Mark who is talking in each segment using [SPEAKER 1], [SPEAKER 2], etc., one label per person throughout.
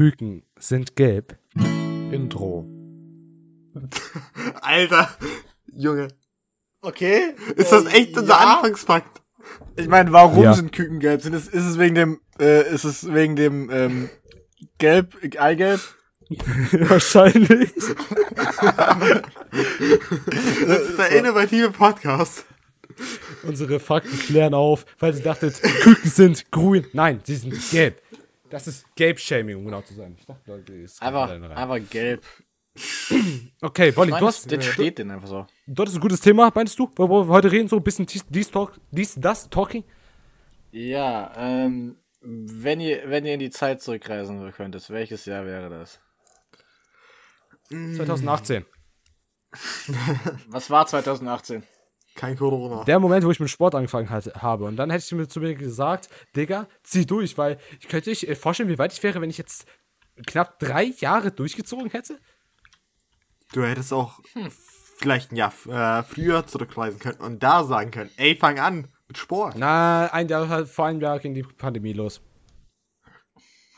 [SPEAKER 1] Küken sind gelb.
[SPEAKER 2] Intro.
[SPEAKER 3] Alter, Junge.
[SPEAKER 2] Okay.
[SPEAKER 3] Ist das echt unser
[SPEAKER 2] ja.
[SPEAKER 3] Anfangspakt?
[SPEAKER 2] Ich meine, warum
[SPEAKER 1] Ja.
[SPEAKER 2] sind Küken gelb? Sind es, ist es wegen dem, äh, ist es wegen dem, ähm, Gelb, Eigelb?
[SPEAKER 1] Wahrscheinlich.
[SPEAKER 3] Das ist der innovative Podcast.
[SPEAKER 1] Unsere Fakten klären auf, weil sie dachtet, Küken sind grün. Nein, sie sind gelb. Das ist Gelb-Shaming, um genau zu sein. Ich dachte, Leute, ist
[SPEAKER 2] Einfach, einfach gelb.
[SPEAKER 1] Okay, Wolli, du
[SPEAKER 2] das,
[SPEAKER 1] hast,
[SPEAKER 2] das steht denn einfach so.
[SPEAKER 1] du hattest ein gutes Thema, meinst du? Worüber wir heute reden, so ein bisschen dies, dies, talk, dies das, talking?
[SPEAKER 2] Ja, ähm, wenn ihr, wenn ihr in die Zeit zurückreisen könntet, welches Jahr wäre das?
[SPEAKER 1] 2018.
[SPEAKER 2] Was war 2018?
[SPEAKER 3] Kein Corona.
[SPEAKER 1] Der Moment, wo ich mit Sport angefangen hat, habe. Und dann hätte ich mir zu mir gesagt, Digga, zieh durch, weil ich könnte euch äh, vorstellen, wie weit ich wäre, wenn ich jetzt knapp drei Jahre durchgezogen hätte.
[SPEAKER 3] Du hättest auch vielleicht ein Jahr äh, früher zurückreisen können und da sagen können, ey, fang an mit Sport.
[SPEAKER 1] Na, ein Jahr, vor einem Jahr ging die Pandemie los.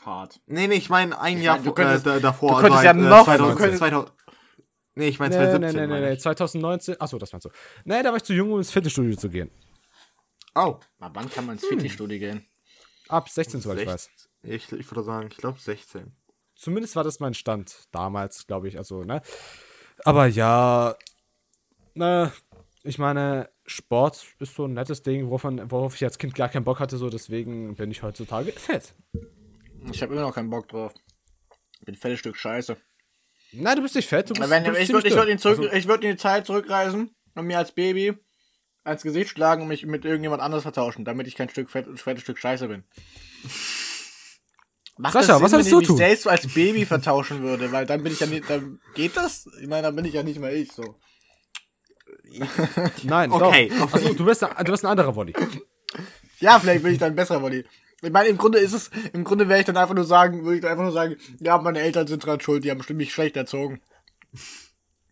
[SPEAKER 2] Hart.
[SPEAKER 3] Nee, nee, ich meine ein Jahr
[SPEAKER 2] mein, du
[SPEAKER 3] vor-
[SPEAKER 2] könntest-
[SPEAKER 3] äh, da- davor.
[SPEAKER 2] du könntest
[SPEAKER 3] also
[SPEAKER 2] ja
[SPEAKER 3] halt,
[SPEAKER 2] noch-
[SPEAKER 3] 2000,
[SPEAKER 2] du könntest-
[SPEAKER 3] 2000, nee, ich meine
[SPEAKER 1] Nee, nee,
[SPEAKER 3] 2017.
[SPEAKER 1] nee, nee, nee,
[SPEAKER 3] ich.
[SPEAKER 1] 2019. Achso, das meinst du. Nee, da war ich zu jung, um ins Fitnessstudio zu gehen.
[SPEAKER 3] Oh,
[SPEAKER 2] Na, wann kann man ins Fitnessstudio gehen?
[SPEAKER 1] Ab 16, soweit ich weiß.
[SPEAKER 3] ich, ich würde sagen, ich glaube 16.
[SPEAKER 1] Zumindest war das mein Stand damals, glaube ich. Also, ne? Aber ja, ne, ich meine, Sport ist so ein nettes Ding, worauf, man, worauf ich als Kind gar keinen Bock hatte, so deswegen bin ich heutzutage fett.
[SPEAKER 2] Ich habe immer noch keinen Bock drauf. Bin ein fettes Stück Scheiße.
[SPEAKER 1] Nein, du bist nicht fett, du bist,
[SPEAKER 2] Wenn,
[SPEAKER 1] du bist
[SPEAKER 2] ich würde ich würd ihn zurück,
[SPEAKER 1] Also,
[SPEAKER 2] ich würd in die Zeit zurückreisen und mir als Baby ans Gesicht schlagen und mich mit irgendjemand anderes vertauschen, damit ich kein Stück fett, fettes Stück Scheiße bin. Macht
[SPEAKER 1] Sascha, was
[SPEAKER 2] wenn
[SPEAKER 1] würdest
[SPEAKER 2] ich
[SPEAKER 1] du
[SPEAKER 2] mich
[SPEAKER 1] tun?
[SPEAKER 2] selbst als Baby vertauschen würde, weil dann bin ich ja nicht, dann geht das? Ich meine, dann bin ich ja nicht mehr ich so.
[SPEAKER 1] nein,
[SPEAKER 3] Okay,
[SPEAKER 1] doch. Achso, du wirst, du wirst ein anderer Wolli.
[SPEAKER 2] Ja, vielleicht bin ich dann besser, Wolli. Ich meine, im Grunde ist es, im Grunde wäre ich dann einfach nur sagen, würde ich dann einfach nur sagen, ja, meine Eltern sind dran schuld, die haben bestimmt mich schlecht erzogen.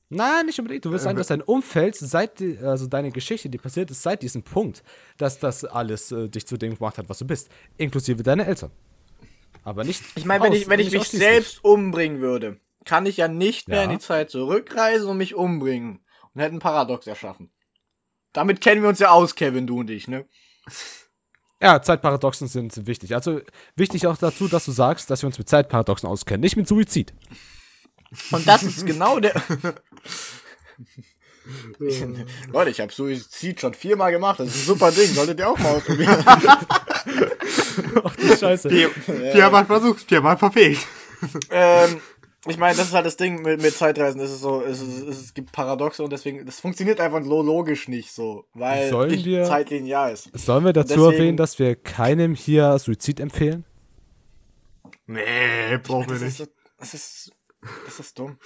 [SPEAKER 1] Nein, nicht unbedingt. Du wirst sagen, dass dein Umfeld, seit, die- also deine Geschichte, die passiert ist, seit diesem Punkt, dass das alles äh, dich zu dem gemacht hat, was du bist. Inklusive deine Eltern. Aber nicht.
[SPEAKER 2] Ich meine, wenn ich, wenn ich mich selbst umbringen würde, kann ich ja nicht mehr
[SPEAKER 1] Ja.
[SPEAKER 2] in die Zeit zurückreisen und mich umbringen. Und hätten ein Paradox erschaffen. Damit kennen wir uns ja aus, Kevin, du und ich, ne?
[SPEAKER 1] Ja, Zeitparadoxen sind wichtig. Also wichtig auch dazu, dass du sagst, dass wir uns mit Zeitparadoxen auskennen, nicht mit Suizid.
[SPEAKER 2] Und das ist genau der. Leute, ich habe Suizid schon viermal gemacht. Das ist ein super Ding. Solltet ihr auch mal ausprobieren.
[SPEAKER 1] Ach du Scheiße.
[SPEAKER 3] Vier, viermal versucht, viermal verfehlt.
[SPEAKER 2] ähm, ich meine, das ist halt das Ding mit, mit Zeitreisen. Es, ist so, es, ist, es gibt Paradoxe und deswegen, das funktioniert einfach so logisch nicht so, weil
[SPEAKER 1] Sollen
[SPEAKER 2] nicht
[SPEAKER 1] wir-
[SPEAKER 2] Zeit linear ist.
[SPEAKER 1] Sollen wir dazu
[SPEAKER 2] Deswegen-
[SPEAKER 1] erwähnen, dass wir keinem hier Suizid empfehlen?
[SPEAKER 3] Nee, brauchen wir
[SPEAKER 2] Das ist,
[SPEAKER 3] nicht.
[SPEAKER 2] so- das ist, das ist dumm.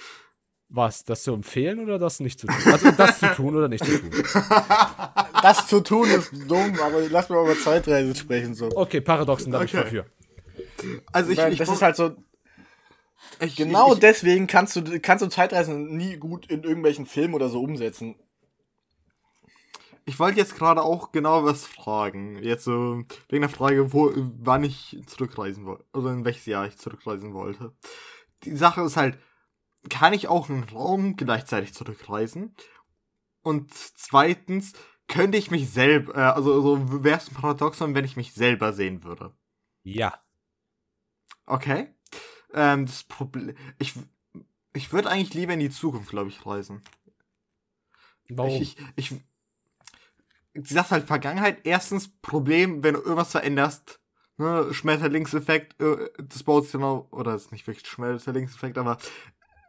[SPEAKER 1] Was? Das zu empfehlen oder das nicht zu tun? Also das zu tun oder nicht zu tun?
[SPEAKER 2] Das zu tun ist dumm, aber lass mal über Zeitreisen sprechen so.
[SPEAKER 1] Okay, Paradoxen, da bin ich
[SPEAKER 3] Okay.
[SPEAKER 1] dafür.
[SPEAKER 3] Also ich,
[SPEAKER 2] Weil
[SPEAKER 3] ich
[SPEAKER 2] das ist halt so,
[SPEAKER 3] ich,
[SPEAKER 2] genau
[SPEAKER 3] ich,
[SPEAKER 2] deswegen kannst du, kannst du Zeitreisen nie gut in irgendwelchen Filmen oder so umsetzen.
[SPEAKER 3] Ich wollte jetzt gerade auch genau was fragen. Jetzt so wegen der Frage, wo, wann ich zurückreisen wollte. Oder in welches Jahr ich zurückreisen wollte. Die Sache ist halt, kann ich auch einen Raum gleichzeitig zurückreisen? Und zweitens, könnte ich mich selber, äh, also, also wäre es ein Paradoxon, wenn ich mich selber sehen würde.
[SPEAKER 1] Ja.
[SPEAKER 3] Okay. Ähm, das Problem, ich, ich würde eigentlich lieber in die Zukunft, glaube ich, reisen.
[SPEAKER 1] Warum?
[SPEAKER 3] Ich, ich, ich die Sache halt Vergangenheit. Erstens Problem, wenn du irgendwas veränderst. Ne, Schmetterlingseffekt, äh, das baut sich genau, oder ist nicht wirklich Schmetterlingseffekt, aber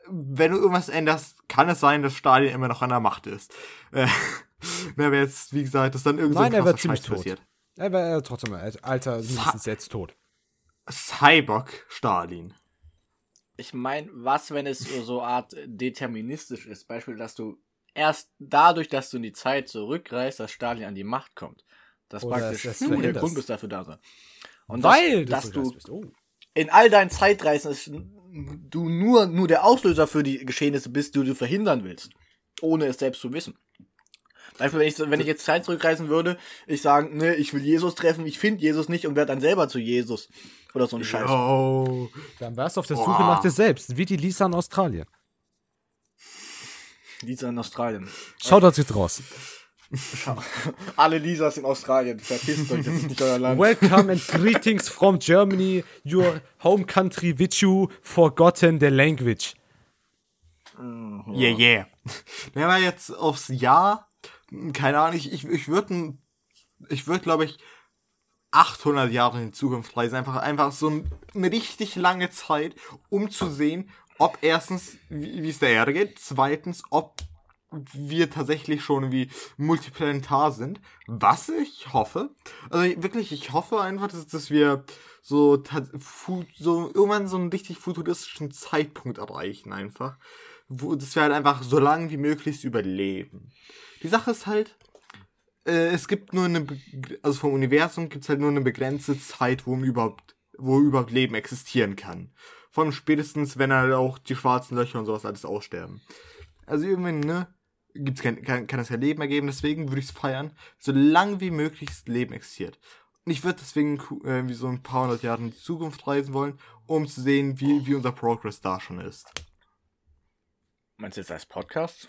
[SPEAKER 3] wenn du irgendwas änderst, kann es sein, dass Stalin immer noch an der Macht ist. Äh, na, aber jetzt, wie gesagt, dass dann irgend so
[SPEAKER 1] Nein, er wird ziemlich
[SPEAKER 3] Scheiß
[SPEAKER 1] tot.
[SPEAKER 3] passiert.
[SPEAKER 1] er wäre trotzdem alter, mindestens jetzt tot.
[SPEAKER 3] Cyborg Stalin.
[SPEAKER 2] Ich meine, was, wenn es so, Art deterministisch ist? Beispiel, dass du erst dadurch, dass du in die Zeit zurückreist, dass Stalin an die Macht kommt. Das
[SPEAKER 1] Oder
[SPEAKER 2] praktisch
[SPEAKER 1] es- es
[SPEAKER 2] du der. Grund bist dafür da sein. Und
[SPEAKER 1] Weil
[SPEAKER 2] dass, dass du
[SPEAKER 1] bist. Oh.
[SPEAKER 2] in all deinen Zeitreisen ist, du nur, nur der Auslöser für die Geschehnisse bist, die du verhindern willst. Ohne es selbst zu wissen. Beispiel, wenn ich, wenn ich jetzt Zeit zurückreisen würde, ich sagen, ne, ich will Jesus treffen, ich finde Jesus nicht und werde dann selber zu Jesus. Oder so ein Scheiß.
[SPEAKER 3] Oh.
[SPEAKER 1] Dann wärst du auf der
[SPEAKER 3] Boah.
[SPEAKER 1] Suche nach dir selbst, wie die Lisa in Australien.
[SPEAKER 2] Lisa in Australien.
[SPEAKER 1] Schaut das jetzt raus.
[SPEAKER 2] Alle Lisas in Australien, verpisst euch, das ist nicht euer Land.
[SPEAKER 1] Welcome and greetings from Germany, your home country which you forgotten the language.
[SPEAKER 3] Yeah, yeah. Wenn wir jetzt aufs Jahr, keine Ahnung, ich, ich, ich würde, ich würde, glaube ich, 800 Jahre in die Zukunft reisen. Einfach, einfach so ein, eine richtig lange Zeit, um zu sehen, ob erstens, wie es der Erde geht, zweitens, ob wir tatsächlich schon wie multiplanetar sind. Was ich hoffe, also wirklich, ich hoffe einfach, dass, dass wir so, so irgendwann so einen richtig futuristischen Zeitpunkt erreichen einfach. Wo, dass wir halt einfach so lange wie möglich überleben. Die Sache ist halt, äh, es gibt nur eine, be- also vom Universum gibt es halt nur eine begrenzte Zeit, wo überhaupt, wo überhaupt Leben existieren kann. Vor allem spätestens, wenn halt auch die schwarzen Löcher und sowas alles aussterben. Also irgendwann, ne, gibt's kein, kann, kann es kein Leben mehr geben, deswegen würde ich es feiern, so lang wie möglich Leben existiert. Und ich würde deswegen ku- äh, wie so ein paar hundert Jahre in die Zukunft reisen wollen, um zu sehen, wie, wie unser Progress da schon ist.
[SPEAKER 2] Meinst du jetzt als Podcast?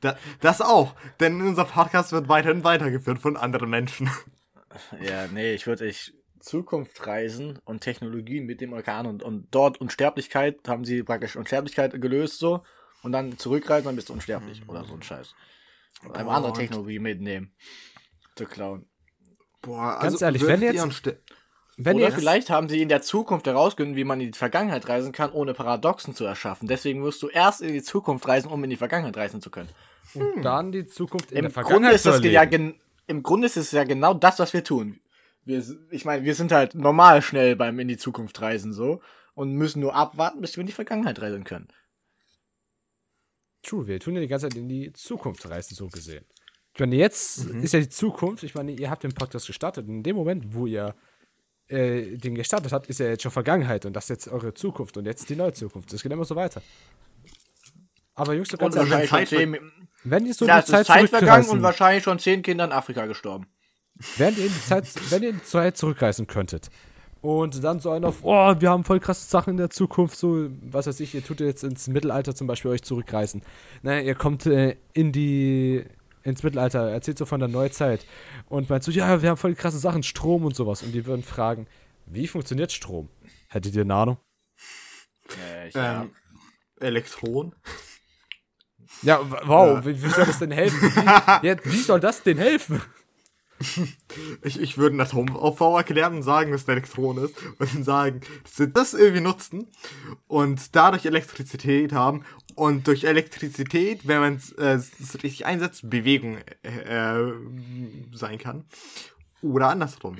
[SPEAKER 3] Da, das auch, denn unser Podcast wird weiterhin weitergeführt von anderen Menschen.
[SPEAKER 2] Ja, nee, ich würde ich Zukunft reisen und Technologien mit dem Orkan und, und dort Unsterblichkeit, haben sie praktisch Unsterblichkeit gelöst so und dann zurückreisen, dann bist du unsterblich oder so ein Scheiß. Und einfach
[SPEAKER 3] Boah,
[SPEAKER 2] andere Technologie mitnehmen. Zu klauen.
[SPEAKER 3] Boah,
[SPEAKER 1] Ganz ehrlich, wenn jetzt- Wenn
[SPEAKER 2] Oder
[SPEAKER 1] jetzt,
[SPEAKER 2] vielleicht haben sie in der Zukunft herausgefunden, wie man in die Vergangenheit reisen kann, ohne Paradoxen zu erschaffen. Deswegen wirst du erst in die Zukunft reisen, um in die Vergangenheit reisen zu können.
[SPEAKER 1] Und dann die Zukunft in
[SPEAKER 2] Im
[SPEAKER 1] der
[SPEAKER 2] Grunde,
[SPEAKER 1] Vergangenheit
[SPEAKER 2] das ja Im Grunde ist es ja genau das, was wir tun. Wir, ich meine, wir sind halt normal schnell beim in die Zukunft reisen so und müssen nur abwarten, bis wir in die Vergangenheit reisen können.
[SPEAKER 1] True, wir tun ja die ganze Zeit in die Zukunft reisen, so gesehen. Ich meine, jetzt ist ja die Zukunft, ich meine, ihr habt den Podcast gestartet und in dem Moment, wo ihr äh, den gestartet habt, ist ja jetzt schon Vergangenheit und das ist jetzt eure Zukunft und jetzt die neue Zukunft. Das geht immer so weiter. Aber Jungs, du kannst
[SPEAKER 2] schon
[SPEAKER 3] Zeit-
[SPEAKER 1] wenn ihr so
[SPEAKER 2] ja,
[SPEAKER 1] die Zeit
[SPEAKER 2] ist Zeit vergangen
[SPEAKER 1] zurückreisen,
[SPEAKER 2] und wahrscheinlich schon zehn Kinder in Afrika gestorben.
[SPEAKER 1] wenn ihr in die Zeit, wenn ihr in die Zeit zurückreisen könntet und dann so einen auf, oh, wir haben voll krasse Sachen in der Zukunft, so, was weiß ich, ihr tut jetzt ins Mittelalter zum Beispiel euch zurückreisen. Ne, ihr kommt äh, in die, ins Mittelalter, erzählt so von der Neuzeit und meint so, ja, wir haben voll krasse Sachen, Strom und sowas. Und die würden fragen, wie funktioniert Strom? Hättet ihr eine Ahnung?
[SPEAKER 2] Äh, ich,
[SPEAKER 3] ähm, Elektron?
[SPEAKER 1] Ja, wow, wie, wie soll das denn helfen? Wie, ja, wie soll das denn helfen?
[SPEAKER 3] Ich, ich würde einen Atomaufbau erklären und sagen, dass es ein Elektron ist und dann sagen, dass sie das irgendwie nutzen und dadurch Elektrizität haben und durch Elektrizität, wenn man es äh, richtig einsetzt, Bewegung äh, äh, sein kann. Oder andersrum.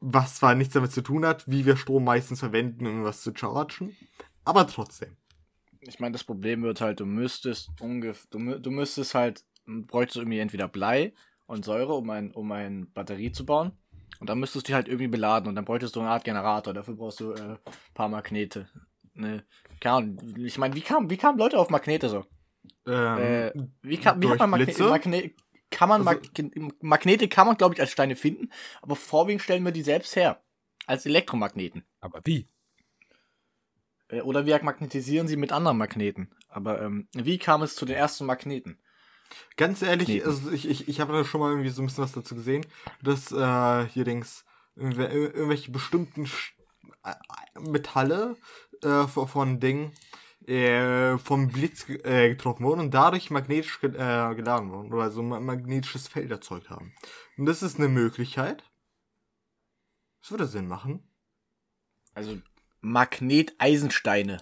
[SPEAKER 3] Was zwar nichts damit zu tun hat, wie wir Strom meistens verwenden, um was zu chargen, aber trotzdem.
[SPEAKER 2] Ich meine, das Problem wird halt, du müsstest ungefähr, du, du müsstest halt, bräuchtest du irgendwie entweder Blei und Säure, um ein, um ein Batterie zu bauen. Und dann müsstest du die halt irgendwie beladen und dann bräuchtest du eine Art Generator. Dafür brauchst du äh, paar Magnete. Ne, keine Ahnung. Ich meine, wie kam, wie kamen Leute auf Magnete so?
[SPEAKER 3] Ähm,
[SPEAKER 2] Äh, wie kann, wie hat man Magne
[SPEAKER 3] Blitze?
[SPEAKER 2] Magne kann man
[SPEAKER 3] Also-
[SPEAKER 2] Mag Magnete kann man, glaube ich, als Steine finden, aber vorwiegend stellen wir die selbst her. Als Elektromagneten.
[SPEAKER 1] Aber wie?
[SPEAKER 2] Äh, Oder wir magnetisieren sie mit anderen Magneten. Aber ähm, wie kam es zu den ersten Magneten?
[SPEAKER 3] Ganz ehrlich,
[SPEAKER 2] Kneten.
[SPEAKER 3] also ich, ich, ich habe da schon mal irgendwie so ein bisschen was dazu gesehen, dass äh, hier Dings irgendw- ir- irgendwelche bestimmten Sch äh, Metalle äh, von, von Ding äh, vom Blitz äh, getroffen wurden und dadurch magnetisch ge äh, geladen wurden oder so ein magnetisches Feld erzeugt haben. Und das ist eine Möglichkeit. Das würde Sinn machen.
[SPEAKER 2] Also Magneteisensteine,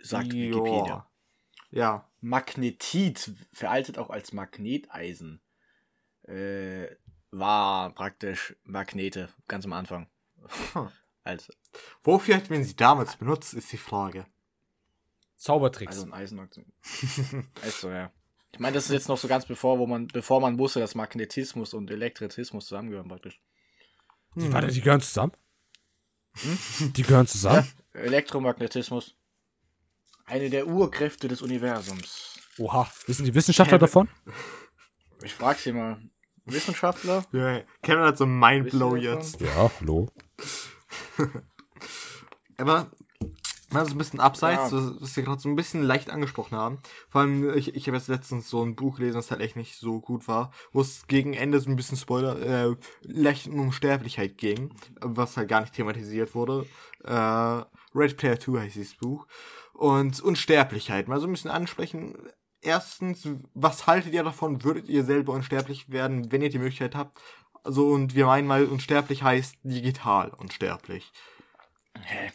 [SPEAKER 2] sagt
[SPEAKER 3] Ja.
[SPEAKER 2] Wikipedia.
[SPEAKER 3] Ja.
[SPEAKER 2] Magnetit, veraltet auch als Magneteisen, äh, war praktisch Magnete, ganz am Anfang.
[SPEAKER 3] Hm.
[SPEAKER 2] als,
[SPEAKER 3] Wofür hat man sie damals benutzt, ist die Frage.
[SPEAKER 1] Zaubertricks.
[SPEAKER 2] also ein Eisenmagnet. also, ja. Ich meine, das ist jetzt noch so ganz bevor, wo man, bevor man wusste, dass Magnetismus und Elektrizismus zusammengehören praktisch.
[SPEAKER 1] Die, warte, die gehören zusammen? Die gehören zusammen?
[SPEAKER 2] Elektromagnetismus. Eine der Urkräfte des Universums.
[SPEAKER 1] Oha, wissen die Wissenschaftler davon?
[SPEAKER 2] Ich frag sie mal. Wissenschaftler?
[SPEAKER 3] Ja, Kevin hat so ein Mindblow jetzt.
[SPEAKER 1] Ja, hallo.
[SPEAKER 3] Aber mal so ein bisschen abseits,
[SPEAKER 2] Ja.
[SPEAKER 3] was was wir gerade so ein bisschen leicht angesprochen haben. Vor allem, ich, ich habe jetzt letztens so ein Buch gelesen, das halt echt nicht so gut war, wo es gegen Ende so ein bisschen Spoiler, äh, leicht um Sterblichkeit ging, was halt gar nicht thematisiert wurde. Äh, Red Player 2 heißt dieses Buch. Und Unsterblichkeit, mal so ein bisschen ansprechen. Erstens, was haltet ihr davon? Würdet ihr selber unsterblich werden, wenn ihr die Möglichkeit habt? Also, und wir meinen mal, unsterblich heißt digital unsterblich.
[SPEAKER 2] Hä?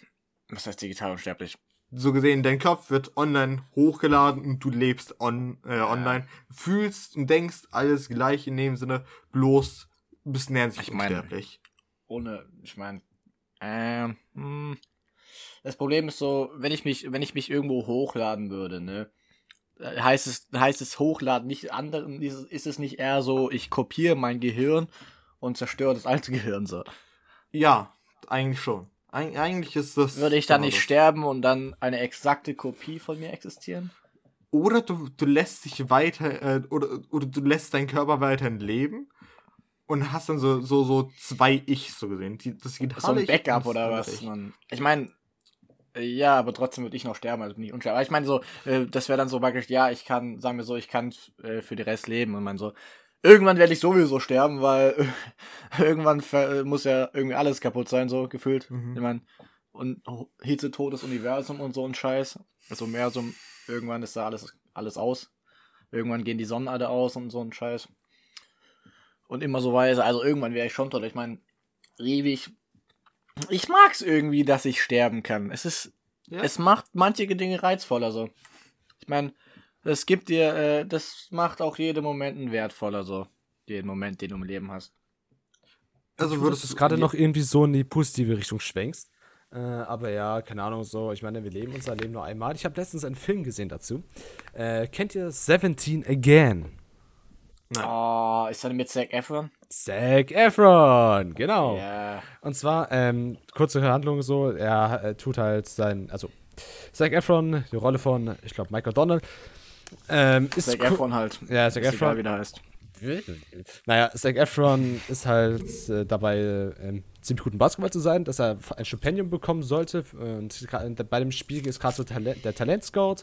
[SPEAKER 2] Was heißt digital unsterblich?
[SPEAKER 3] so gesehen, dein Kopf wird online hochgeladen und du lebst on, äh, online, fühlst und denkst alles gleich in dem Sinne, bloß bist näher sich
[SPEAKER 2] Ich meine-
[SPEAKER 3] unsterblich.
[SPEAKER 2] Ohne, ich meine, ähm, hm. das Problem ist so, wenn ich mich, wenn ich mich irgendwo hochladen würde, ne, äh, heißt es, heißt es hochladen nicht anderen, ist, es- ist es nicht eher so, ich kopiere mein Gehirn und zerstöre das alte Gehirn so.
[SPEAKER 3] Ja, eigentlich schon. Eig eigentlich ist das.
[SPEAKER 2] Würde ich dann nicht
[SPEAKER 3] das.
[SPEAKER 2] sterben und dann eine exakte Kopie von mir existieren?
[SPEAKER 3] Oder du, du lässt dich weiter, äh, oder, oder du lässt deinen Körper weiterhin leben und hast dann so, so, so zwei Ich so gesehen. Die, das
[SPEAKER 2] So
[SPEAKER 3] digitale
[SPEAKER 2] ein Backup oder was?
[SPEAKER 3] Ich.
[SPEAKER 2] Man, ich meine, ja, aber trotzdem würde ich noch sterben, also bin ich unsterblich. Aber ich meine so, äh, das wäre dann so praktisch, ja, ich kann, sagen wir so, ich kann äh, für die Rest leben und man so, irgendwann werde ich sowieso sterben, weil irgendwann muss ja irgendwie alles kaputt sein, so gefühlt.
[SPEAKER 3] Mhm.
[SPEAKER 2] Ich meine, und oh, Hitze, totes Universum und so ein Scheiß. Das Universum, irgendwann ist da alles, alles aus. Irgendwann gehen die Sonnen alle aus und so ein Scheiß. Und immer so weiter. Also irgendwann wäre ich schon tot. Ich meine, ewig. Ich mag's irgendwie, dass ich sterben kann. Es ist,
[SPEAKER 3] Ja.
[SPEAKER 2] es macht manche Dinge reizvoller so. Ich meine, das gibt dir, äh, das macht auch jeden Momenten wertvoller so. Den Moment, den du im Leben hast.
[SPEAKER 3] Also
[SPEAKER 1] würdest du es gerade noch irgendwie so in die positive Richtung schwenkst. Äh, aber ja, keine Ahnung, so, ich meine, wir leben unser Leben nur einmal. Ich habe letztens einen Film gesehen dazu. Äh, kennt ihr 17 Again?
[SPEAKER 3] Nein.
[SPEAKER 2] Oh, ist das mit Zac Efron?
[SPEAKER 1] Zac Efron, genau.
[SPEAKER 2] Ja.
[SPEAKER 1] Und zwar, ähm, kurze Handlung so, er äh, tut halt sein, also Zac Efron, die Rolle von, ich glaube, Mike O'Donnell, ähm, ist
[SPEAKER 2] Zac Efron halt.
[SPEAKER 1] Ja, Zac
[SPEAKER 2] Ist egal,
[SPEAKER 1] Efron.
[SPEAKER 2] wie der heißt.
[SPEAKER 1] Naja, Zac Efron ist halt äh, dabei, ähm, ziemlich guten Basketball zu sein, dass er ein Stipendium bekommen sollte. Und bei dem Spiel ist gerade so Talent, der Talentscout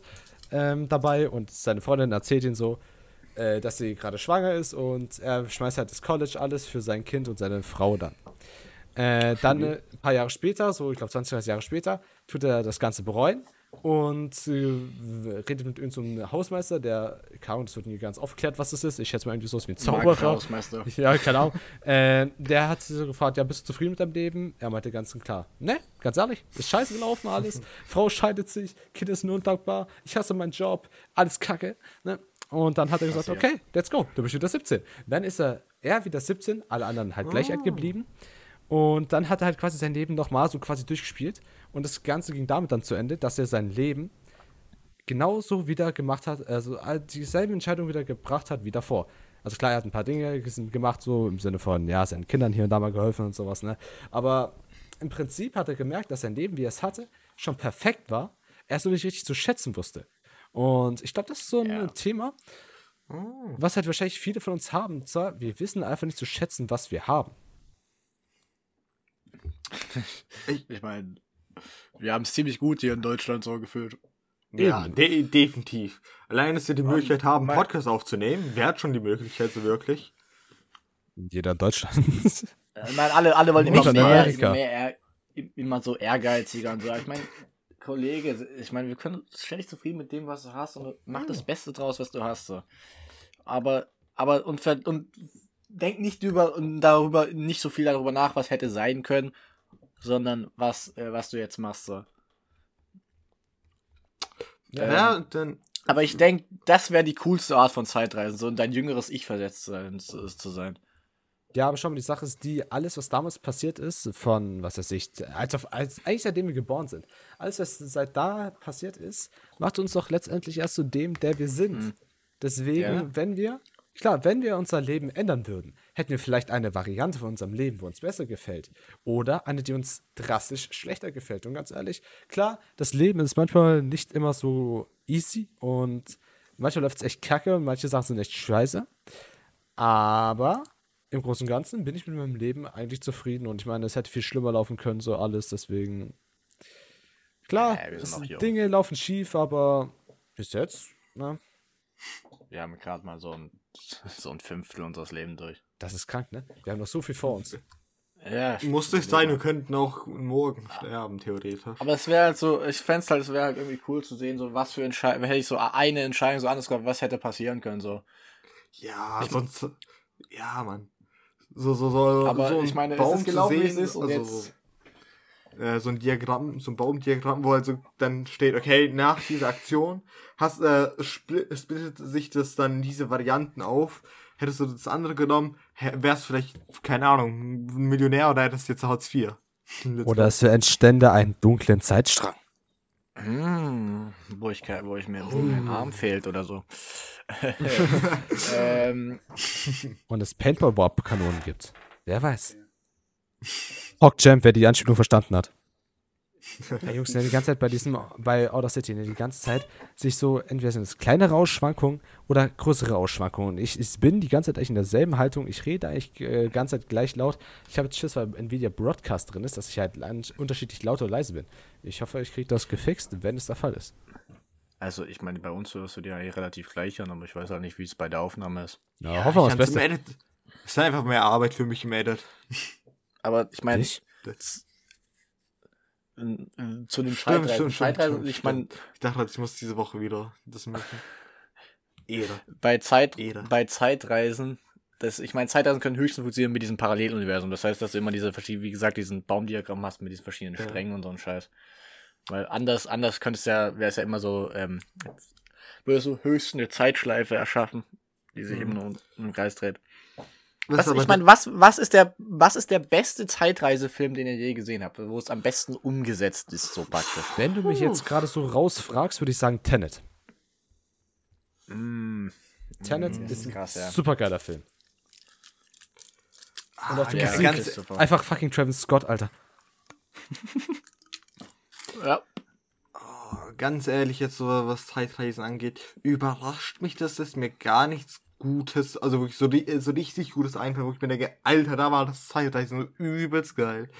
[SPEAKER 1] ähm, dabei und seine Freundin erzählt ihm so, äh, dass sie gerade schwanger ist und er schmeißt halt das College alles für sein Kind und seine Frau dann. Äh, dann äh, ein paar Jahre später, so ich glaube 20, 30 Jahre später, tut er das Ganze bereuen und äh, redet mit irgendeinem Hausmeister, der, keine Ahnung, das wird nie ganz aufgeklärt, was das ist. Ich schätze mal irgendwie so wie ein Zauberer.
[SPEAKER 2] Hausmeister.
[SPEAKER 1] Ja, keine Ahnung. äh, der hat so gefragt, ja, bist du zufrieden mit deinem Leben? Er meinte ganz klar, ne, ganz ehrlich, ist scheiße gelaufen alles. Frau scheidet sich, Kind ist nur undankbar, ich hasse meinen Job, alles kacke. Ne? Und dann hat er gesagt, okay, let's go, du bist wieder 17. Dann ist er, er wieder 17, alle anderen halt gleich alt geblieben. Und dann hat er halt quasi sein Leben nochmal so quasi durchgespielt. Und das Ganze ging damit dann zu Ende, dass er sein Leben genauso wieder gemacht hat, also all dieselben Entscheidungen wieder gebracht hat wie davor. Also klar, er hat ein paar Dinge gemacht, so im Sinne von, ja, seinen Kindern hier und da mal geholfen und sowas, ne? Aber im Prinzip hat er gemerkt, dass sein Leben, wie er es hatte, schon perfekt war. Er es nur nicht richtig zu schätzen wusste. Und ich glaube, das ist so ein
[SPEAKER 2] Ja.
[SPEAKER 1] Thema, was halt wahrscheinlich viele von uns haben. Zwar, wir wissen einfach nicht zu schätzen, was wir haben.
[SPEAKER 2] Ich meine, wir haben es ziemlich gut hier in Deutschland so gefühlt.
[SPEAKER 3] Ja, de definitiv. Allein, dass wir die Möglichkeit haben,
[SPEAKER 2] mein-
[SPEAKER 3] Podcast aufzunehmen, wer hat schon die Möglichkeit so wirklich?
[SPEAKER 1] Jeder in Deutschland.
[SPEAKER 2] Ich meine, alle, alle wollen immer mehr,
[SPEAKER 1] Amerika.
[SPEAKER 2] immer, mehr ehr- immer so ehrgeiziger und so. Ich meine, Kollege, ich meine, wir können ständig zufrieden mit dem, was du hast und mach das Beste draus, was du hast. So. Aber, aber, und, und denk nicht über, und darüber, nicht so viel darüber nach, was hätte sein können, sondern was, äh, was du jetzt machst. So.
[SPEAKER 3] Ja, dann.
[SPEAKER 2] Aber ich denke, das wäre die coolste Art von Zeitreisen, so in dein jüngeres Ich versetzt sein, zu, zu sein.
[SPEAKER 1] Ja, aber schau mal, die Sache ist die, alles, was damals passiert ist, von, was weiß ich, als, auf, als eigentlich seitdem wir geboren sind, alles, was seit da passiert ist, macht uns doch letztendlich erst zu dem, der wir sind.
[SPEAKER 2] Mhm.
[SPEAKER 1] Deswegen,
[SPEAKER 2] Ja.
[SPEAKER 1] wenn wir, klar, wenn wir unser Leben ändern würden, hätten wir vielleicht eine Variante von unserem Leben, wo uns besser gefällt. Oder eine, die uns drastisch schlechter gefällt. Und ganz ehrlich, klar, das Leben ist manchmal nicht immer so easy und Manchmal läuft es echt kacke und manche Sachen sind echt scheiße. Aber im Großen und Ganzen bin ich mit meinem Leben eigentlich zufrieden und ich meine, es hätte viel schlimmer laufen können, so alles, deswegen. Klar,
[SPEAKER 2] Ja.
[SPEAKER 1] Dinge laufen schief, aber bis jetzt, ne?
[SPEAKER 2] Wir haben gerade mal so ein, so ein Fünftel unseres Lebens durch.
[SPEAKER 1] Das ist krank, ne? Wir haben noch so viel vor uns.
[SPEAKER 2] Ja.
[SPEAKER 3] Muss nicht sein, wir könnten auch morgen sterben, theoretisch.
[SPEAKER 2] Aber es wäre halt so, ich fände halt, es wäre halt irgendwie cool zu sehen, so was für Entscheidungen, hätte ich so eine Entscheidung so anders gehabt, was hätte passieren können, so.
[SPEAKER 3] Ja, sonst. Ja, Mann. So, so, so.
[SPEAKER 2] Aber
[SPEAKER 3] so
[SPEAKER 2] ich meine, es
[SPEAKER 3] Baum
[SPEAKER 2] ist
[SPEAKER 3] zu
[SPEAKER 2] gelaufen, wie es ist und jetzt-
[SPEAKER 3] So, äh, so ein Diagramm, so ein Baumdiagramm, wo also dann steht, okay, nach dieser Aktion hast, äh, spl splittet sich das dann in diese Varianten auf. Hättest du das andere genommen, wärst vielleicht, keine Ahnung, ein Millionär oder hättest jetzt Hartz IV.
[SPEAKER 1] Oder es entstände einen dunklen Zeitstrang.
[SPEAKER 2] Hm, wo ich, wo ich mir mir ein Arm fehlt oder so. ähm,
[SPEAKER 1] Und es Paintball-Warp-Kanonen gibt. Wer weiß. Hawkjamp, wer die Anspielung verstanden hat. Ja, Jungs, ne, die ganze Zeit bei diesem, bei Outer City, ne, die ganze Zeit sich so, entweder sind es kleinere Ausschwankungen oder größere Ausschwankungen. Ich, ich bin die ganze Zeit eigentlich in derselben Haltung. Ich rede eigentlich äh, die ganze Zeit gleich laut. Ich habe jetzt Schiss, weil Nvidia Broadcast drin ist, dass ich halt unterschiedlich laut oder leise bin. Ich hoffe, ich kriege das gefixt, wenn es der Fall ist.
[SPEAKER 2] also ich meine, bei uns hörst du dir ja relativ gleich an, aber ich weiß auch nicht, wie es bei der Aufnahme ist.
[SPEAKER 1] Ja,
[SPEAKER 3] Ja,
[SPEAKER 1] hoffen wir
[SPEAKER 3] ich
[SPEAKER 1] das Beste.
[SPEAKER 3] Es ist einfach mehr Arbeit für mich im Edit.
[SPEAKER 2] Aber ich meine, zu den
[SPEAKER 3] Stimmt,
[SPEAKER 2] Zeitreisen, Zeitreisen
[SPEAKER 3] stimmt,
[SPEAKER 2] ich meine,
[SPEAKER 3] ich dachte, halt, ich muss diese Woche wieder das machen. Ehre.
[SPEAKER 2] bei, Zeit,
[SPEAKER 3] Ehre.
[SPEAKER 2] bei Zeitreisen, das, ich meine, Zeitreisen können höchstens funktionieren mit diesem Paralleluniversum. Das heißt, dass du immer diese verschiedenen, wie gesagt, diesen Baumdiagramm hast mit diesen verschiedenen
[SPEAKER 3] Ja.
[SPEAKER 2] Strängen und so ein Scheiß. Weil anders, anders könntest ja, wäre es ja immer so, ähm, würdest du höchstens eine Zeitschleife erschaffen, die sich
[SPEAKER 3] Mhm.
[SPEAKER 2] immer nur im Kreis dreht.
[SPEAKER 3] Was,
[SPEAKER 2] ich meine, was, was ist der, was ist der beste Zeitreisefilm, den ihr je gesehen habt, wo es am besten umgesetzt ist, so praktisch?
[SPEAKER 1] Wenn du mich jetzt gerade so rausfragst, würde ich sagen Tenet.
[SPEAKER 2] Mm,
[SPEAKER 1] Tenet
[SPEAKER 2] Mm,
[SPEAKER 1] ist ein
[SPEAKER 2] krass, ja.
[SPEAKER 1] super geiler Film.
[SPEAKER 3] ah,
[SPEAKER 1] auch die
[SPEAKER 3] ja,
[SPEAKER 1] Musik. Einfach fucking Travis Scott, Alter.
[SPEAKER 2] Ja.
[SPEAKER 3] ganz ehrlich, jetzt so was Zeitreisen angeht, überrascht mich, dass das mir gar nichts Gutes, also wirklich so, ri- so richtig Gutes einfällt, wo ich mir denke, Alter, da war das Zeitreisen so übelst geil.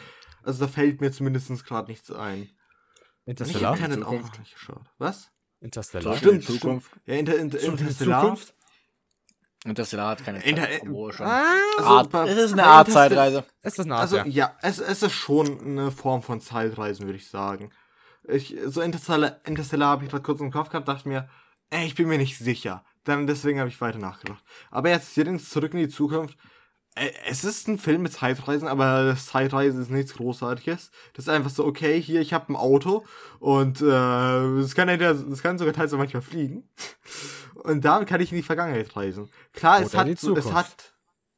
[SPEAKER 3] Also da fällt mir zumindest gerade nichts ein. Und ich
[SPEAKER 1] Interstellar?
[SPEAKER 3] habe auch noch nicht geschaut. Was?
[SPEAKER 1] Interstellar.
[SPEAKER 2] Stimmt,
[SPEAKER 3] Stimmt,
[SPEAKER 2] Zukunft.
[SPEAKER 3] Ja, Inter, Inter,
[SPEAKER 1] in
[SPEAKER 3] Interstellar.
[SPEAKER 1] Zukunft?
[SPEAKER 2] Interstellar hat keine
[SPEAKER 3] Inter-
[SPEAKER 2] Zeit, obwohl schon.
[SPEAKER 1] Ah,
[SPEAKER 3] Also
[SPEAKER 2] Art,
[SPEAKER 3] bei-
[SPEAKER 2] es ist eine Art
[SPEAKER 3] Interstellar-
[SPEAKER 2] Zeitreise.
[SPEAKER 1] ist das eine Art,
[SPEAKER 3] Also
[SPEAKER 1] ja.
[SPEAKER 3] ja, es, es ist schon eine Form von Zeitreisen, würde ich sagen. Ich, so Interstellar, Interstellar habe ich gerade kurz im Kopf gehabt, dachte mir, ey, ich bin mir nicht sicher. Dann deswegen habe ich weiter nachgedacht. Aber jetzt hier ins Zurück in die Zukunft. äh, Es ist ein Film mit Zeitreisen, aber das Zeitreisen ist nichts Großartiges. Das ist einfach so, okay, hier, ich habe ein Auto und äh, es kann, entweder- es kann sogar auch manchmal fliegen. Und damit kann ich in die Vergangenheit reisen. Klar, es
[SPEAKER 1] Oder
[SPEAKER 3] hat,
[SPEAKER 1] die
[SPEAKER 3] so- es hat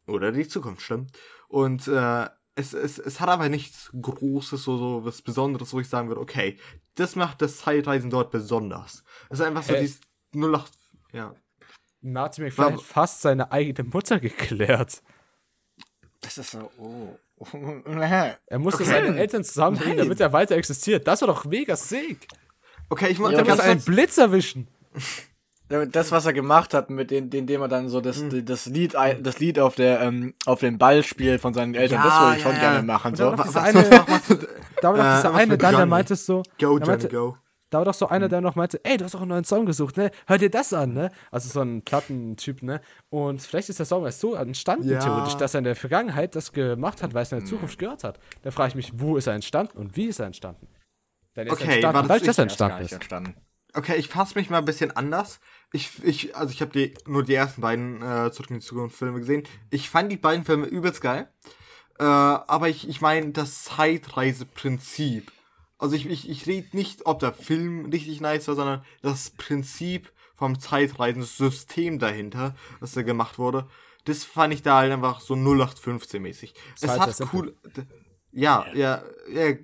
[SPEAKER 3] oder die Zukunft, stimmt. Und äh, es, es, es hat aber nichts Großes, so, so was Besonderes, wo ich sagen würde, okay, das macht das Zeitreisen dort besonders. Es ist einfach so
[SPEAKER 1] Äh.
[SPEAKER 3] dieses 08, ja.
[SPEAKER 1] Martin McFly hat fast seine eigene Mutter geklärt.
[SPEAKER 2] Das ist so, oh.
[SPEAKER 1] Er musste
[SPEAKER 3] Okay.
[SPEAKER 1] seine Eltern zusammenbringen,
[SPEAKER 3] Nein.
[SPEAKER 1] damit er weiter existiert. Das war doch mega sick.
[SPEAKER 3] Okay, ich mach
[SPEAKER 2] Ja,
[SPEAKER 1] muss einen Blitz erwischen.
[SPEAKER 2] Das, was er gemacht hat, mit dem, indem er dann so das,
[SPEAKER 3] Hm.
[SPEAKER 2] das Lied, das Lied auf der, ähm, auf dem Ball spielt von seinen Eltern,
[SPEAKER 3] Ja,
[SPEAKER 2] das würde ich schon
[SPEAKER 3] ja,
[SPEAKER 2] gerne machen. So.
[SPEAKER 1] noch diese eine- war doch
[SPEAKER 3] Äh,
[SPEAKER 1] dieser eine dann, der meinte so.
[SPEAKER 3] Go, Johnny, go.
[SPEAKER 1] Da war doch so einer, der noch meinte, ey, du hast doch einen neuen Song gesucht, ne? Hör dir das an, ne? Also so ein Plattentyp, ne? Und vielleicht ist der Song erst so entstanden,
[SPEAKER 3] Ja.
[SPEAKER 1] theoretisch, dass er in der Vergangenheit das gemacht hat, weil es in der
[SPEAKER 3] Hm.
[SPEAKER 1] Zukunft gehört hat. Da frage ich mich, wo ist er entstanden und wie ist er entstanden? Denn ist
[SPEAKER 3] Okay, war
[SPEAKER 1] entstanden,
[SPEAKER 3] das nicht
[SPEAKER 2] Das gar
[SPEAKER 1] entstanden ist.
[SPEAKER 2] entstanden.
[SPEAKER 3] Okay, ich fasse mich mal ein bisschen anders. Ich, ich, also ich habe die, nur die ersten beiden äh, Zurück in die Zukunft Filme gesehen. Ich fand die beiden Filme übelst geil. Äh, aber ich, ich meine das Zeitreiseprinzip. Also ich, ich, ich rede nicht, ob der Film richtig nice war, sondern das Prinzip vom Zeitreisen, das System dahinter, was da gemacht wurde. Das fand ich da halt einfach so 0815 mäßig.
[SPEAKER 1] ist
[SPEAKER 3] Es
[SPEAKER 1] halt
[SPEAKER 3] hat cool. Ja, ja, ja.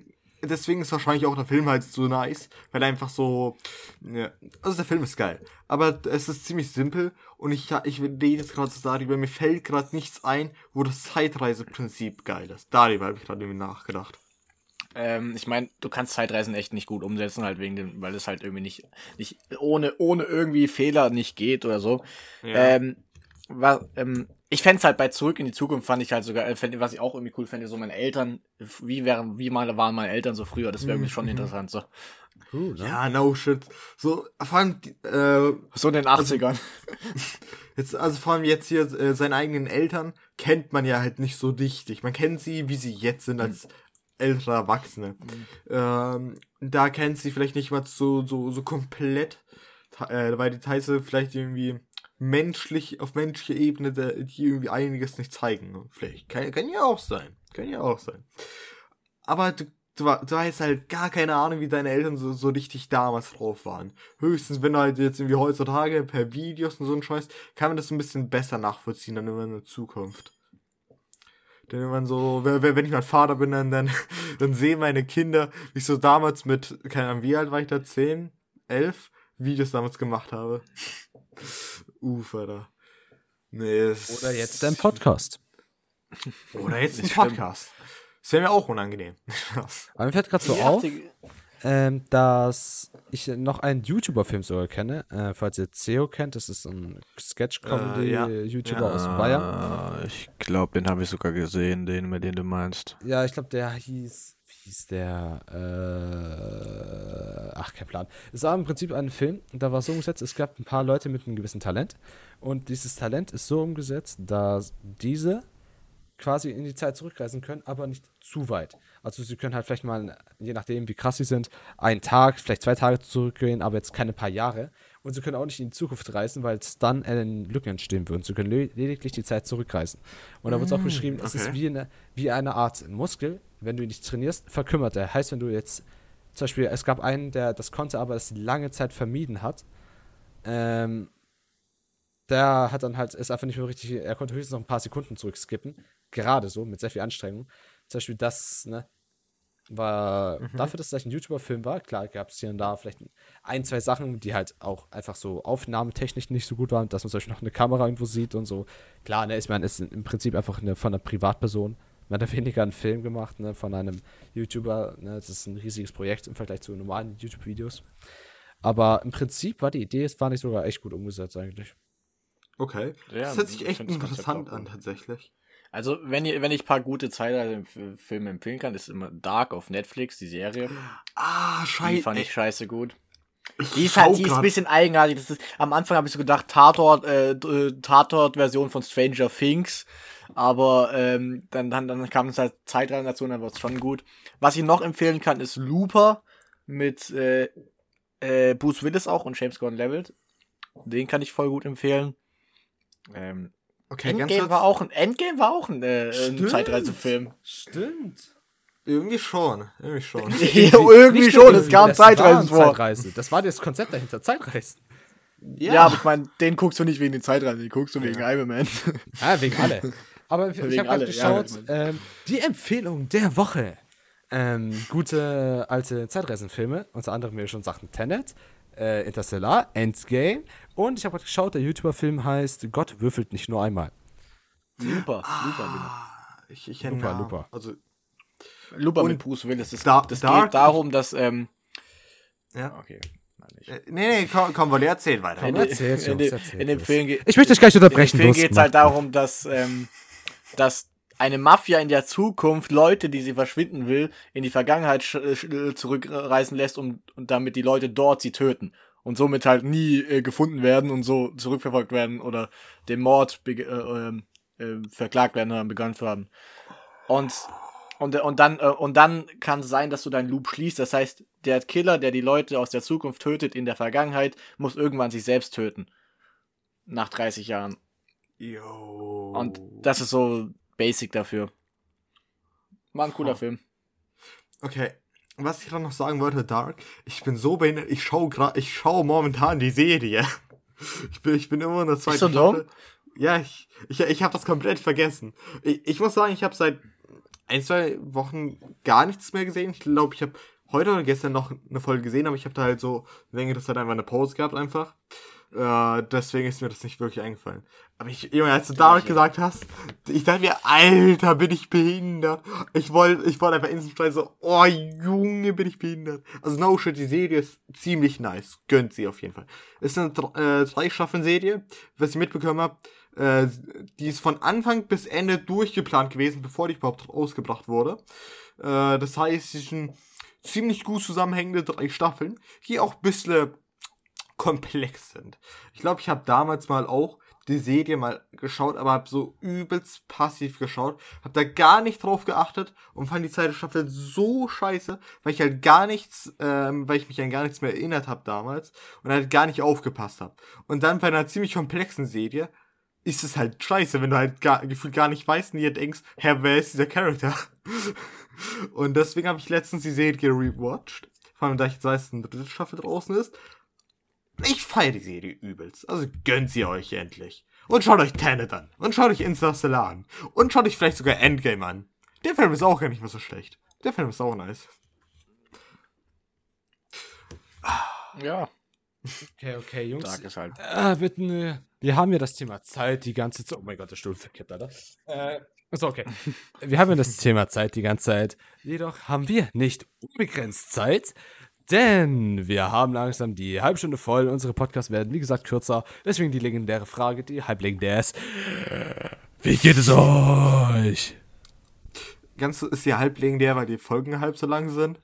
[SPEAKER 3] Deswegen ist wahrscheinlich auch der Film halt so nice, weil einfach so. Ja, also der Film ist geil. Aber es ist ziemlich simpel und ich, ich rede jetzt gerade so darüber, mir fällt gerade nichts ein, wo das Zeitreiseprinzip geil ist. Darüber habe ich gerade irgendwie nachgedacht.
[SPEAKER 2] Ähm, ich meine, du kannst Zeitreisen echt nicht gut umsetzen, halt wegen dem, weil es halt irgendwie nicht, nicht ohne, ohne irgendwie Fehler nicht geht oder so.
[SPEAKER 3] Ja.
[SPEAKER 2] Ähm, war, ähm, ich fände halt bei Zurück in die Zukunft fand ich halt sogar, äh, fänd, was ich auch irgendwie cool fände, so meine Eltern, wie wären, wie mal waren meine Eltern so früher, das wäre irgendwie schon interessant, so.
[SPEAKER 1] Cool, ne?
[SPEAKER 3] Ja, no shit. So, vor allem, äh,
[SPEAKER 2] So in den 80ern.
[SPEAKER 3] jetzt, also vor allem jetzt hier äh, seine eigenen Eltern kennt man ja halt nicht so richtig. Man kennt sie, wie sie jetzt sind als ältere Erwachsene. Ähm, da kennt sie vielleicht nicht mal so, so, so komplett, äh, weil die Teile vielleicht irgendwie menschlich, auf menschlicher Ebene, die irgendwie einiges nicht zeigen. Vielleicht, kann, kann ja auch sein. Kann ja auch sein. Aber du, du, du hast halt gar keine Ahnung, wie deine Eltern so, so richtig damals drauf waren. Höchstens, wenn du halt jetzt irgendwie heutzutage per Videos und so ein Scheiß, kann man das ein bisschen besser nachvollziehen dann immer in der Zukunft. Denn wenn man so, wenn, ich mal Vater bin, dann, dann, dann sehen meine Kinder, wie ich so damals mit, keine Ahnung, wie alt war ich da? 10, 11 Videos damals gemacht habe. Uff, Alter. Nee,
[SPEAKER 1] Oder jetzt dein Podcast.
[SPEAKER 3] Oder jetzt ein. Podcast. Das wäre mir auch unangenehm.
[SPEAKER 1] Aber mir fällt gerade so auf, ähm, dass ich noch einen YouTuber-Film sogar kenne. Äh, falls ihr CEO kennt, das ist ein Sketch-Comedy-YouTuber
[SPEAKER 3] Äh, ja.
[SPEAKER 1] aus Bayern.
[SPEAKER 2] Ich glaube, den habe ich sogar gesehen, den, mit dem du meinst.
[SPEAKER 1] Ja, ich glaube, der hieß. Wie hieß der? Äh, ach, kein Plan. Es war im Prinzip ein Film, da war so umgesetzt, es gab ein paar Leute mit einem gewissen Talent. Und dieses Talent ist so umgesetzt, dass diese quasi in die Zeit zurückreisen können, aber nicht zu weit. Also sie können halt vielleicht mal, je nachdem wie krass sie sind, einen Tag, vielleicht zwei Tage zurückgehen, aber jetzt keine paar Jahre. Und sie können auch nicht in die Zukunft reisen, weil es dann Lücken entstehen würden. Sie können le lediglich die Zeit zurückreisen. Und da wird es auch beschrieben, es ist
[SPEAKER 3] okay.
[SPEAKER 1] wie eine, wie eine Art Muskel, wenn du ihn nicht trainierst, verkümmert er. Heißt, wenn du jetzt, zum Beispiel, es gab einen, der das konnte, aber es lange Zeit vermieden hat, ähm, der hat dann halt, ist einfach nicht mehr richtig, er konnte höchstens noch ein paar Sekunden zurückskippen. Gerade so, mit sehr viel Anstrengung. Zum Beispiel das, ne, war dafür, dass es vielleicht ein YouTuber-Film war, klar gab es hier und da vielleicht ein, zwei Sachen, die halt auch einfach so aufnahmetechnisch nicht so gut waren, dass man zum Beispiel noch eine Kamera irgendwo sieht und so. Klar, ne, ich meine, es ist im Prinzip einfach eine, von einer Privatperson, mehr oder weniger ein Film gemacht, ne, von einem YouTuber, ne, das ist ein riesiges Projekt im Vergleich zu normalen YouTube-Videos. Aber im Prinzip war die Idee, es war nicht sogar echt gut umgesetzt eigentlich.
[SPEAKER 3] Okay.
[SPEAKER 2] Ja,
[SPEAKER 3] das hört sich
[SPEAKER 2] ich
[SPEAKER 3] echt interessant an,
[SPEAKER 2] gut.
[SPEAKER 3] tatsächlich.
[SPEAKER 2] Also, wenn, ihr, wenn ich ein paar gute Zeitreisen-Filme empfehlen kann, ist immer Dark auf Netflix, die Serie.
[SPEAKER 3] Ah,
[SPEAKER 2] Die
[SPEAKER 3] scheiße.
[SPEAKER 2] fand ich scheiße gut.
[SPEAKER 3] ich
[SPEAKER 2] Die ist halt, die ist ein bisschen eigenartig. Das ist, am Anfang habe ich so gedacht, Tatort, äh, äh, Tatort-Version von Stranger Things. Aber ähm, dann, dann, dann kam es halt Zeitreisen dazu und dann war es schon gut. Was ich noch empfehlen kann, ist Looper mit äh, äh, Bruce Willis auch und James Gordon Levitt. Den kann ich voll gut empfehlen. Ähm,
[SPEAKER 3] Okay,
[SPEAKER 2] Endgame war auch ein Endgame war auch ein, äh, ein
[SPEAKER 1] Stimmt.
[SPEAKER 2] Zeitreisefilm.
[SPEAKER 1] Stimmt.
[SPEAKER 3] Irgendwie schon. Irgendwie schon.
[SPEAKER 2] Ja, irgendwie schon, es kam
[SPEAKER 1] das
[SPEAKER 2] Zeitreisen vor.
[SPEAKER 1] Zeitreise. Das war das Konzept dahinter, Zeitreisen.
[SPEAKER 2] Ja, aber ich meine, den guckst du nicht wegen den Zeitreisen, den guckst du wegen Iron Man.
[SPEAKER 1] Ja, wegen alle. Aber ich
[SPEAKER 2] Wegen
[SPEAKER 1] habe
[SPEAKER 2] alle,
[SPEAKER 1] gerade
[SPEAKER 2] ja,
[SPEAKER 1] geschaut,
[SPEAKER 2] ich
[SPEAKER 1] ähm, die Empfehlung der Woche. Ähm, gute alte Zeitreisenfilme, unter anderem, wie wir schon sagten, Tenet, äh, Interstellar, Endgame und ich habe gerade geschaut, der YouTuber-Film heißt Gott würfelt nicht nur einmal.
[SPEAKER 2] Looper,
[SPEAKER 3] Ah, ich, ich kenne
[SPEAKER 1] Looper,
[SPEAKER 3] Namen.
[SPEAKER 1] Looper.
[SPEAKER 3] Also, Und
[SPEAKER 2] mit Bruce Willis. Das,
[SPEAKER 3] Da-
[SPEAKER 2] das
[SPEAKER 3] Dark-
[SPEAKER 2] geht darum, dass, ähm,
[SPEAKER 3] ja.
[SPEAKER 2] okay, nein.
[SPEAKER 3] Äh, Nee, nee, komm, komm Wolle, erzähl weiter.
[SPEAKER 1] Komm,
[SPEAKER 2] In,
[SPEAKER 1] erzähl's,
[SPEAKER 2] in,
[SPEAKER 1] Jungs,
[SPEAKER 2] dem-
[SPEAKER 1] erzählt
[SPEAKER 2] in dem. Film geht
[SPEAKER 1] Ich möchte euch gleich
[SPEAKER 2] in dem
[SPEAKER 1] unterbrechen.
[SPEAKER 2] Film geht es halt darum, dass, ähm, dass eine Mafia in der Zukunft Leute, die sie verschwinden will, in die Vergangenheit sch sch zurückreisen lässt, um, und damit die Leute dort sie töten. Und somit halt nie äh, gefunden werden und so zurückverfolgt werden oder dem Mord äh, äh, verklagt werden oder begangen zu haben. Und, und, und, dann, äh, und dann kann es sein, dass du deinen Loop schließt. Das heißt, der Killer, der die Leute aus der Zukunft tötet in der Vergangenheit, muss irgendwann sich selbst töten. Nach 30 Jahren.
[SPEAKER 3] Yo.
[SPEAKER 2] Und das ist so basic dafür. War ein cooler
[SPEAKER 3] Oh.
[SPEAKER 2] Film.
[SPEAKER 3] Okay. Was ich gerade noch sagen wollte, Dark, ich bin so behindert, ich schaue gerade, ich schaue momentan die Serie. Ich bin, ich bin immer in der zweiten
[SPEAKER 2] so?
[SPEAKER 3] Staffel. Ja, ich, ich, ich habe das komplett vergessen. Ich, ich muss sagen, ich habe seit ein, zwei Wochen gar nichts mehr gesehen. Ich glaube, ich habe heute oder gestern noch eine Folge gesehen, aber ich habe da halt so längere Zeit einfach eine Pause gehabt einfach. Äh, deswegen ist mir das nicht wirklich eingefallen. Aber ich, Junge, als du
[SPEAKER 2] ja.
[SPEAKER 3] gesagt hast, ich dachte mir, Alter, bin ich behindert. Ich wollte ich wollte einfach instant so, oh Junge, bin ich behindert. Also no shit, die Serie ist ziemlich nice. Gönnt sie auf jeden Fall. Ist eine äh, drei Staffeln Serie, was ich mitbekommen habe. Äh, die ist von Anfang bis Ende durchgeplant gewesen, bevor die überhaupt ausgebracht wurde. Äh, das heißt, es sind ziemlich gut zusammenhängende drei Staffeln, die auch ein bisschen komplex sind. Ich glaube, ich habe damals mal auch die Serie mal geschaut, aber habe so übelst passiv geschaut, habe da gar nicht drauf geachtet und fand die zweite Staffel so scheiße, weil ich halt gar nichts, ähm, weil ich mich an gar nichts mehr erinnert habe damals und halt gar nicht aufgepasst habe. Und dann bei einer ziemlich komplexen Serie ist es halt scheiße, wenn du halt gar, gefühlt gar nicht weißt und dir denkst, hä, wer ist dieser Charakter? und deswegen habe ich letztens die Serie rewatcht, vor allem da ich jetzt weiß, dass eine dritte Staffel draußen ist. Ich feiere die Serie übelst. Also gönnt sie euch endlich. Und schaut euch Tenet an. Und schaut euch Interstellar an. Und schaut euch vielleicht sogar Endgame an. Der Film ist auch gar nicht mehr so schlecht. Der Film ist auch nice.
[SPEAKER 2] Ja,
[SPEAKER 1] Okay, okay, Jungs.
[SPEAKER 2] Halt.
[SPEAKER 1] Ah, bitte, ne. Wir haben ja das Thema Zeit die ganze Zeit. Oh mein Gott, der Stuhl verkippt, Alter. Äh, ist okay. Wir haben ja das Thema Zeit die ganze Zeit. Jedoch haben wir nicht unbegrenzt Zeit, denn wir haben langsam die halbe Stunde voll. Unsere Podcasts werden, wie gesagt, kürzer. Deswegen die legendäre Frage, die halb legendär ist. Wie geht es euch?
[SPEAKER 3] Ganz ist die halb legendär, weil die Folgen halb so lang sind.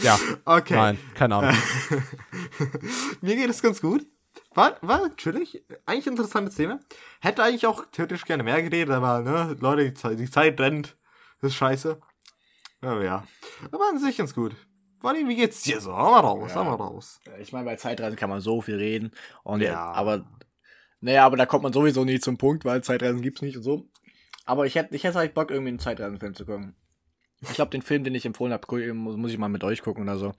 [SPEAKER 1] Ja,
[SPEAKER 3] Okay.
[SPEAKER 1] nein, keine Ahnung.
[SPEAKER 3] Mir geht es ganz gut. War, war chillig. Eigentlich ein interessantes Thema. Hätte eigentlich auch theoretisch gerne mehr geredet, aber, ne, Leute, die Zeit, die Zeit rennt. Das ist scheiße. Aber ja. Aber an sich ganz gut. Wally, wie geht's dir so? Hau mal raus,
[SPEAKER 2] Ja.
[SPEAKER 3] hau mal raus.
[SPEAKER 2] Ich meine, bei Zeitreisen kann man so viel reden. Und ja.
[SPEAKER 3] Ja.
[SPEAKER 2] aber. Naja, aber da kommt man sowieso nie zum Punkt, weil Zeitreisen gibt's nicht und so. Aber ich hätte ich hätte halt Bock, irgendwie einen Zeitreisenfilm zu gucken. Ich glaube, den Film, den ich empfohlen habe, muss, muss ich mal mit euch gucken oder so.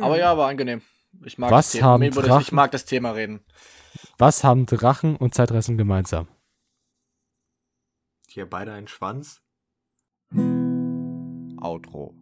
[SPEAKER 2] Aber ja, war angenehm. Ich mag
[SPEAKER 1] Was
[SPEAKER 2] das Thema.
[SPEAKER 1] haben
[SPEAKER 2] Mir wurde- ich
[SPEAKER 1] Drachen-
[SPEAKER 2] mag das Thema reden.
[SPEAKER 1] Was haben Drachen und Zeitreisen gemeinsam?
[SPEAKER 3] Hier beide einen Schwanz.
[SPEAKER 2] Outro.